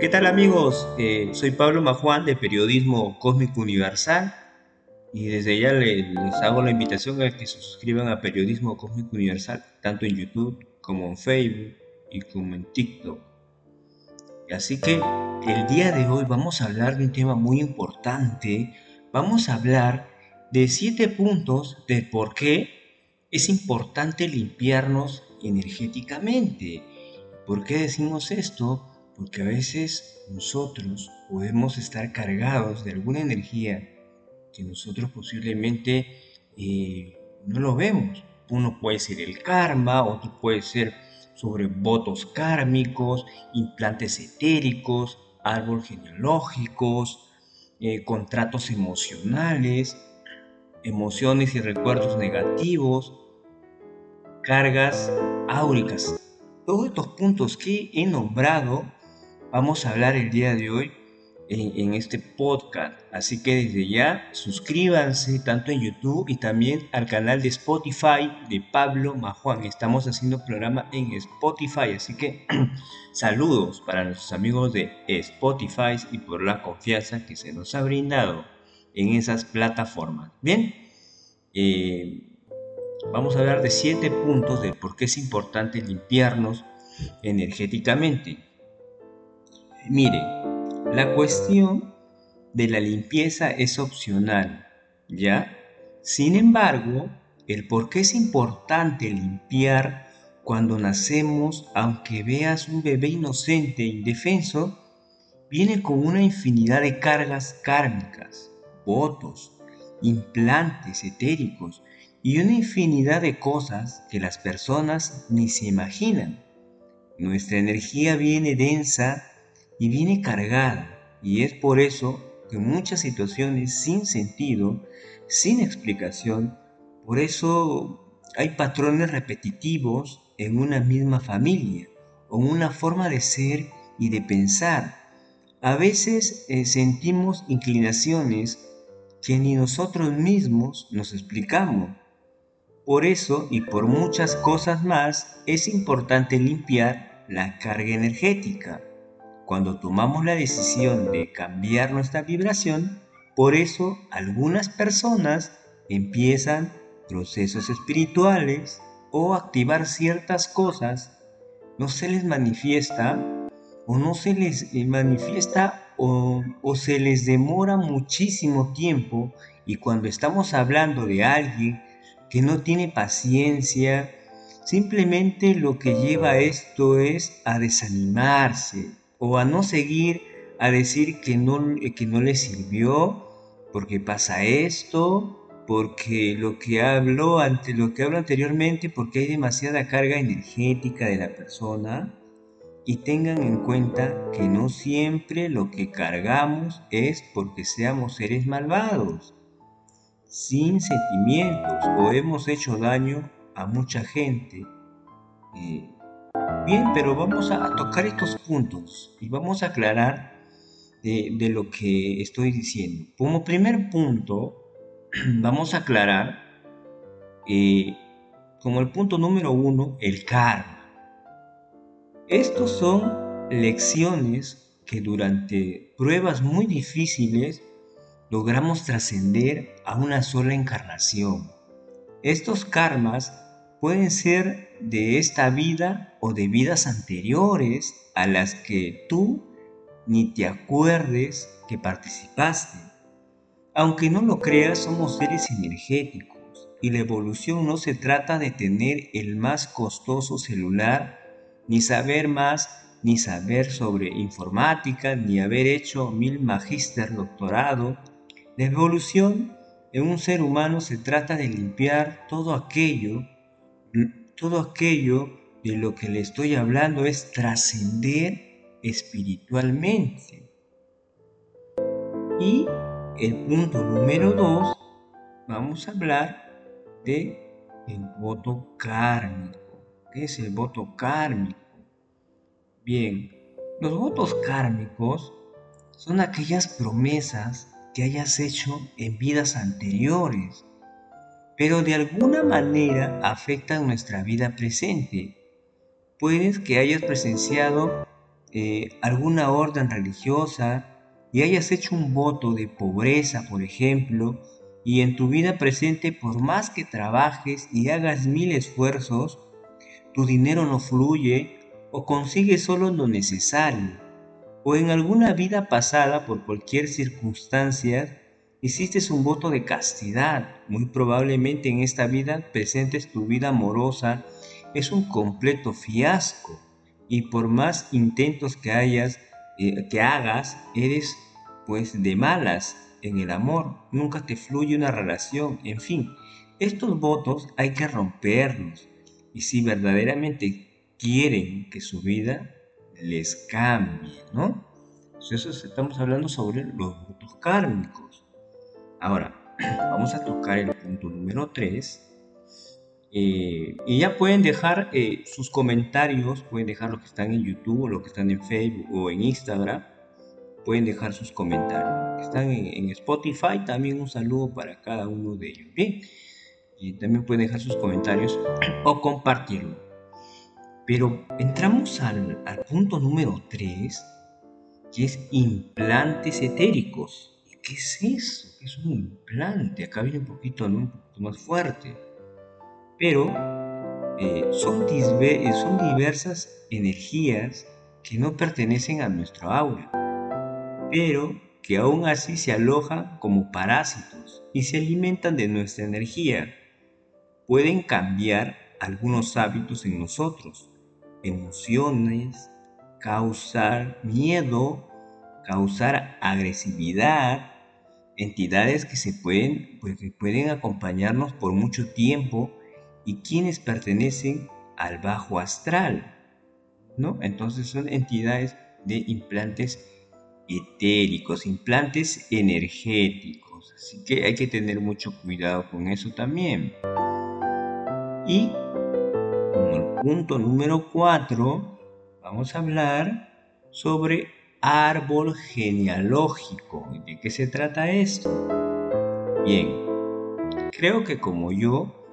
¿Qué tal amigos? Eh, soy Pablo Majuan de Periodismo Cósmico Universal y desde ya les, hago la invitación a que se suscriban a Periodismo Cósmico Universal tanto en YouTube como en Facebook y como en TikTok. Así que el día de hoy vamos a hablar de un tema muy importante. Vamos a hablar de siete puntos de por qué es importante limpiarnos energéticamente. ¿Por qué decimos esto? Porque a veces nosotros podemos estar cargados de alguna energía que nosotros posiblemente eh, no lo vemos. Uno puede ser el karma, otro puede ser sobre votos kármicos, implantes etéricos, árboles genealógicos, eh, contratos emocionales, emociones y recuerdos negativos, cargas áuricas. Todos estos puntos que he nombrado vamos a hablar el día de hoy en, este podcast. Así que desde ya suscríbanse tanto en YouTube y también al canal de Spotify de Pablo Majuan. Estamos haciendo programa en Spotify, así que saludos para nuestros amigos de Spotify y por la confianza que se nos ha brindado en esas plataformas. Bien, eh, vamos a hablar de siete puntos de por qué es importante limpiarnos energéticamente. Mire, la cuestión de la limpieza es opcional, ¿ya? Sin embargo, el por qué es importante limpiar cuando nacemos, aunque veas un bebé inocente e indefenso, viene con una infinidad de cargas kármicas, votos, implantes etéricos y una infinidad de cosas que las personas ni se imaginan. Nuestra energía viene densa y viene cargada y es por eso que muchas situaciones sin sentido, sin explicación, por eso hay patrones repetitivos en una misma familia o una forma de ser y de pensar. A veces eh, sentimos inclinaciones que ni nosotros mismos nos explicamos por eso y por muchas cosas más es importante limpiar la carga energética. Cuando tomamos la decisión de cambiar nuestra vibración, por eso algunas personas empiezan procesos espirituales o activar ciertas cosas, no se les manifiesta o no se les eh, manifiesta o, se les demora muchísimo tiempo y cuando estamos hablando de alguien que no tiene paciencia, simplemente lo que lleva esto es a desanimarse o a no seguir, a decir que no, que no le sirvió, porque pasa esto, porque lo que habló ante lo que hablo anteriormente, porque hay demasiada carga energética de la persona. Y tengan en cuenta que no siempre lo que cargamos es porque seamos seres malvados sin sentimientos o hemos hecho daño a mucha gente. Eh, bien, pero vamos a tocar estos puntos y vamos a aclarar de, lo que estoy diciendo. Como primer punto, vamos a aclarar eh, como el punto número uno, el karma. Estos son lecciones que durante pruebas muy difíciles logramos trascender a una sola encarnación. Estos karmas pueden ser de esta vida o de vidas anteriores a las que tú ni te acuerdes que participaste. Aunque no lo creas, somos seres energéticos y la evolución no se trata de tener el más costoso celular, ni saber más, ni saber sobre informática, ni haber hecho mil magíster doctorado la evolución en un ser humano se trata de limpiar todo aquello, todo aquello de lo que le estoy hablando es trascender espiritualmente. Y el punto número dos, vamos a hablar de el voto kármico. ¿Qué es el voto kármico? Bien, los votos kármicos son aquellas promesas que hayas hecho en vidas anteriores, pero de alguna manera afectan nuestra vida presente. Puedes que hayas presenciado eh, alguna orden religiosa y hayas hecho un voto de pobreza, por ejemplo, y en tu vida presente, por más que trabajes y hagas mil esfuerzos, tu dinero no fluye o consigues solo lo necesario, o en alguna vida pasada, por cualquier circunstancia, hiciste un voto de castidad. Muy probablemente en esta vida presentes tu vida amorosa es un completo fiasco y por más intentos que hayas, eh, que hagas, eres pues de malas en el amor, nunca te fluye una relación, en fin, estos votos hay que romperlos y si verdaderamente quieren que su vida les cambie, ¿no? Estamos hablando sobre los votos kármicos. Ahora, vamos a tocar el punto número 3. Eh, y ya pueden dejar eh, sus comentarios, pueden dejar los que están en YouTube, los que están en Facebook o en Instagram pueden dejar sus comentarios. Están en, Spotify, también un saludo para cada uno de ellos. Bien, también pueden dejar sus comentarios o compartirlo. Pero entramos al, punto número 3, que es implantes etéricos. ¿Qué es eso? ¿Qué es un implante? Acá viene un poquito, un poquito más fuerte. Pero eh, son, son diversas energías que no pertenecen a nuestro aura pero que aún así se alojan como parásitos y se alimentan de nuestra energía. Pueden cambiar algunos hábitos en nosotros, emociones, causar miedo, causar agresividad, entidades que se pueden, pues, pueden acompañarnos por mucho tiempo y quienes pertenecen al bajo astral, ¿no? Entonces son entidades de implantes etéricos, implantes energéticos. Así que hay que tener mucho cuidado con eso también. Y como el punto número 4, vamos a hablar sobre árbol genealógico. ¿De qué se trata esto? Bien, creo que como yo,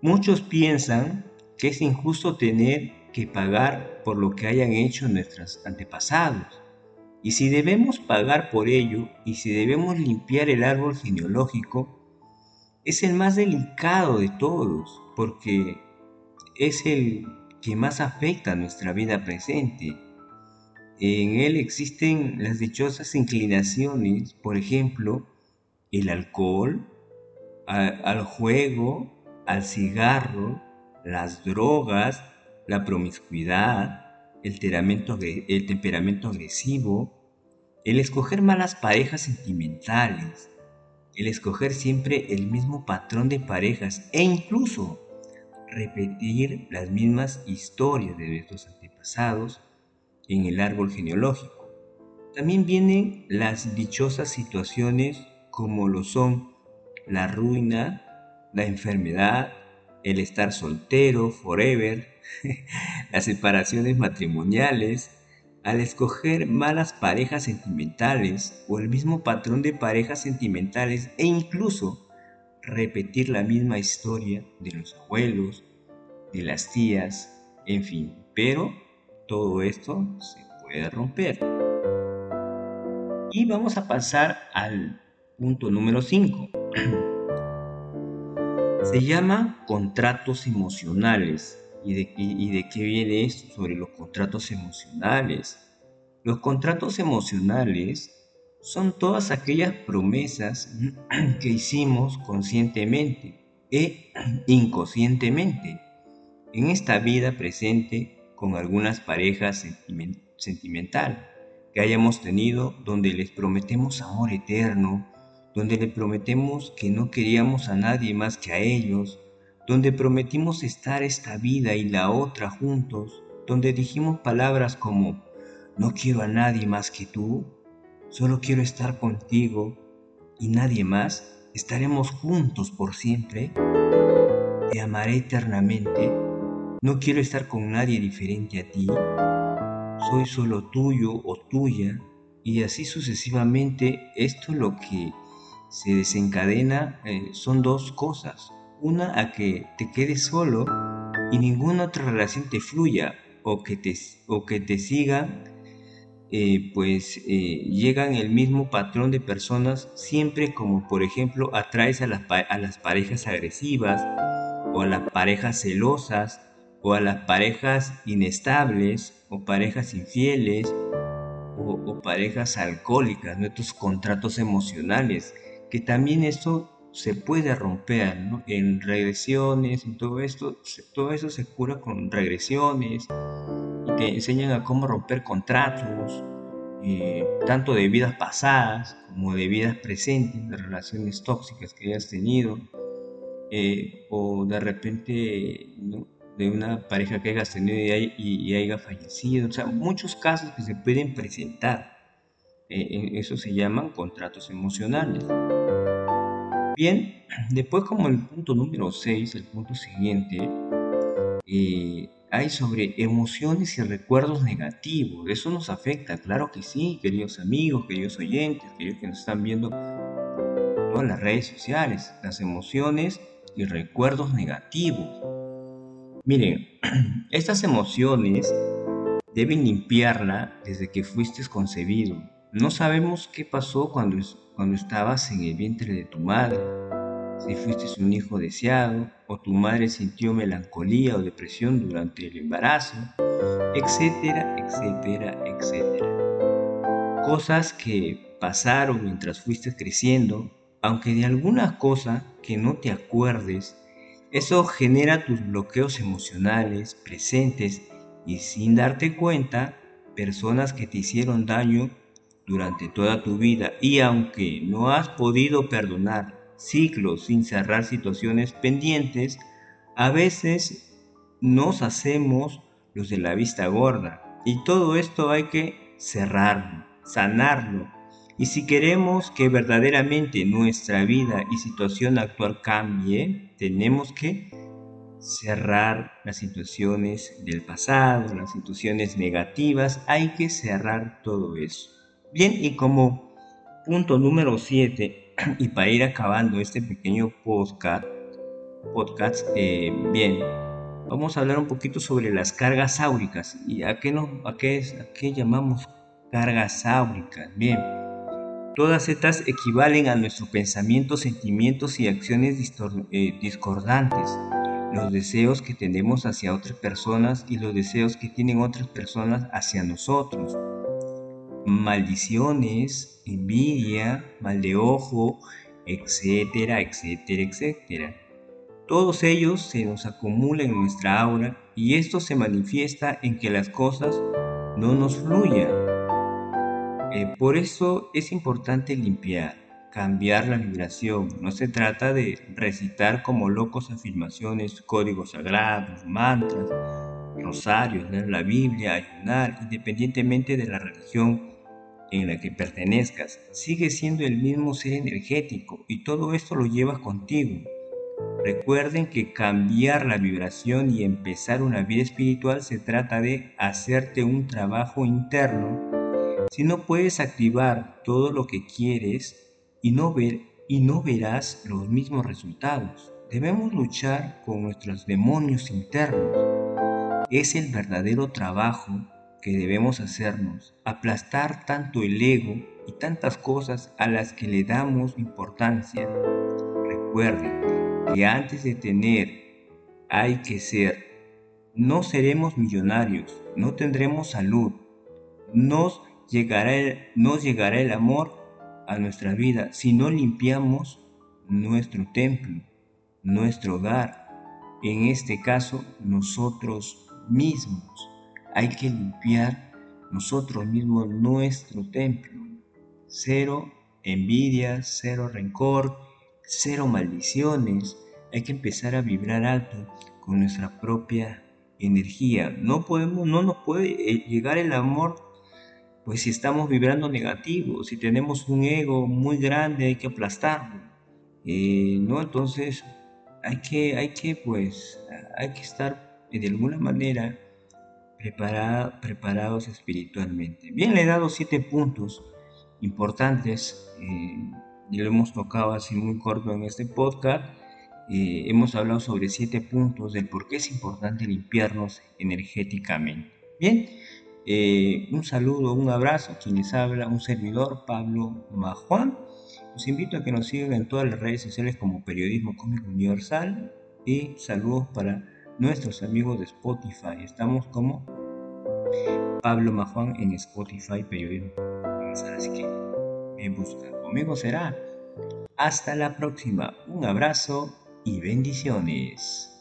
muchos piensan que es injusto tener que pagar por lo que hayan hecho nuestros antepasados. Y si debemos pagar por ello y si debemos limpiar el árbol genealógico, es el más delicado de todos, porque es el que más afecta a nuestra vida presente. En él existen las dichosas inclinaciones, por ejemplo, el alcohol, al juego, al cigarro, las drogas, la promiscuidad, el temperamento, agresivo, el escoger malas parejas sentimentales, el escoger siempre el mismo patrón de parejas e incluso repetir las mismas historias de nuestros antepasados en el árbol genealógico. También vienen las dichosas situaciones como lo son la ruina, la enfermedad, el estar soltero forever, las separaciones matrimoniales, al escoger malas parejas sentimentales o el mismo patrón de parejas sentimentales e incluso repetir la misma historia de los abuelos, de las tías, en fin, pero todo esto se puede romper. Y vamos a pasar al punto número 5. Se llama contratos emocionales ¿Y de, qué viene esto sobre los contratos emocionales? Los contratos emocionales son todas aquellas promesas que hicimos conscientemente e inconscientemente en esta vida presente con algunas parejas sentimental que hayamos tenido donde les prometemos amor eterno, donde les prometemos que no queríamos a nadie más que a ellos, donde prometimos estar esta vida y la otra juntos, donde dijimos palabras como, no quiero a nadie más que tú, solo quiero estar contigo y nadie más, estaremos juntos por siempre, te amaré eternamente, no quiero estar con nadie diferente a ti, soy solo tuyo o tuya, y así sucesivamente, esto lo que se desencadena eh, son dos cosas. Una a que te quedes solo y ninguna otra relación te fluya, o que te, o que te sigan, eh, pues eh, llegan el mismo patrón de personas siempre como por ejemplo atraes a las, a las parejas agresivas o a las parejas celosas o a las parejas inestables o parejas infieles o, parejas alcohólicas, nuestros contratos emocionales, que también esto se puede romper en regresiones, en todo esto, todo eso se cura con regresiones y te enseñan a cómo romper contratos, eh, tanto de vidas pasadas como de vidas presentes, de relaciones tóxicas que hayas tenido, eh, o de repente de una pareja que hayas tenido y, haya fallecido, o sea, muchos casos que se pueden presentar. Eh, eso se llaman contratos emocionales. Bien, después como el punto número 6, el punto siguiente, eh, hay sobre emociones y recuerdos negativos. Eso nos afecta, claro que sí, queridos amigos, queridos oyentes, queridos que nos están viendo en las redes sociales. Las emociones y recuerdos negativos. Miren, estas emociones deben limpiarla desde que fuiste concebido. No sabemos qué pasó cuando, cuando estabas en el vientre de tu madre si fuiste un hijo deseado o tu madre sintió melancolía o depresión durante el embarazo, etcétera, etcétera, etcétera. Cosas que pasaron mientras fuiste creciendo, aunque de alguna cosa que no te acuerdes, eso genera tus bloqueos emocionales presentes y sin darte cuenta, personas que te hicieron daño durante toda tu vida y aunque no has podido perdonar ciclos sin cerrar situaciones pendientes, a veces nos hacemos los de la vista gorda. Y todo esto hay que cerrarlo, sanarlo. Y si queremos que verdaderamente nuestra vida y situación actual cambie, tenemos que cerrar las situaciones del pasado, las situaciones negativas, hay que cerrar todo eso. Bien, y como punto número 7, y para ir acabando este pequeño podcast, podcast eh, bien, vamos a hablar un poquito sobre las cargas áuricas. ¿Y a qué, no, a qué, a qué llamamos cargas áuricas? Bien, todas estas equivalen a nuestros pensamientos, sentimientos y acciones eh, discordantes. Los deseos que tenemos hacia otras personas y los deseos que tienen otras personas hacia nosotros maldiciones, envidia, mal de ojo, etcétera, etcétera, etcétera. Todos ellos se nos acumulan en nuestra aura y esto se manifiesta en que las cosas no nos fluyan. Eh, por eso es importante limpiar, cambiar la vibración. No se trata de recitar como locos afirmaciones, códigos sagrados, mantras, rosarios, leer la Biblia, ayunar, independientemente de la religión en la que pertenezcas, sigue siendo el mismo ser energético y todo esto lo llevas contigo. Recuerden que cambiar la vibración y empezar una vida espiritual se trata de hacerte un trabajo interno. Si no puedes activar todo lo que quieres y no ver y no verás los mismos resultados. Debemos luchar con nuestros demonios internos. Es el verdadero trabajo que debemos hacernos, aplastar tanto el ego y tantas cosas a las que le damos importancia. Recuerden que antes de tener hay que ser. No seremos millonarios, no tendremos salud, nos llegará nos llegará el amor a nuestra vida si no limpiamos nuestro templo, nuestro hogar, en este caso nosotros mismos hay que limpiar nosotros mismos nuestro templo. Cero envidia, cero rencor, cero maldiciones. Hay que empezar a vibrar alto con nuestra propia energía. No podemos, no nos puede eh, llegar el amor pues si estamos vibrando negativo, si tenemos un ego muy grande hay que aplastarlo. Eh, no, entonces hay que, hay que pues, hay que estar de alguna manera preparados espiritualmente. Bien, le he dado siete puntos importantes eh, y lo hemos tocado así muy corto en este podcast. eh, hemos hablado sobre siete puntos del por qué es importante limpiarnos energéticamente. Bien, eh, un saludo, un abrazo, quien les habla, un servidor, Pablo Majuan. Los invito a que nos sigan en todas las redes sociales como Periodismo Cósmico Universal y saludos para nuestros amigos de Spotify. Estamos como Pablo Majuan en Spotify Periodismo Universal, así que me buscan. Conmigo será. Hasta la próxima. Un abrazo y bendiciones.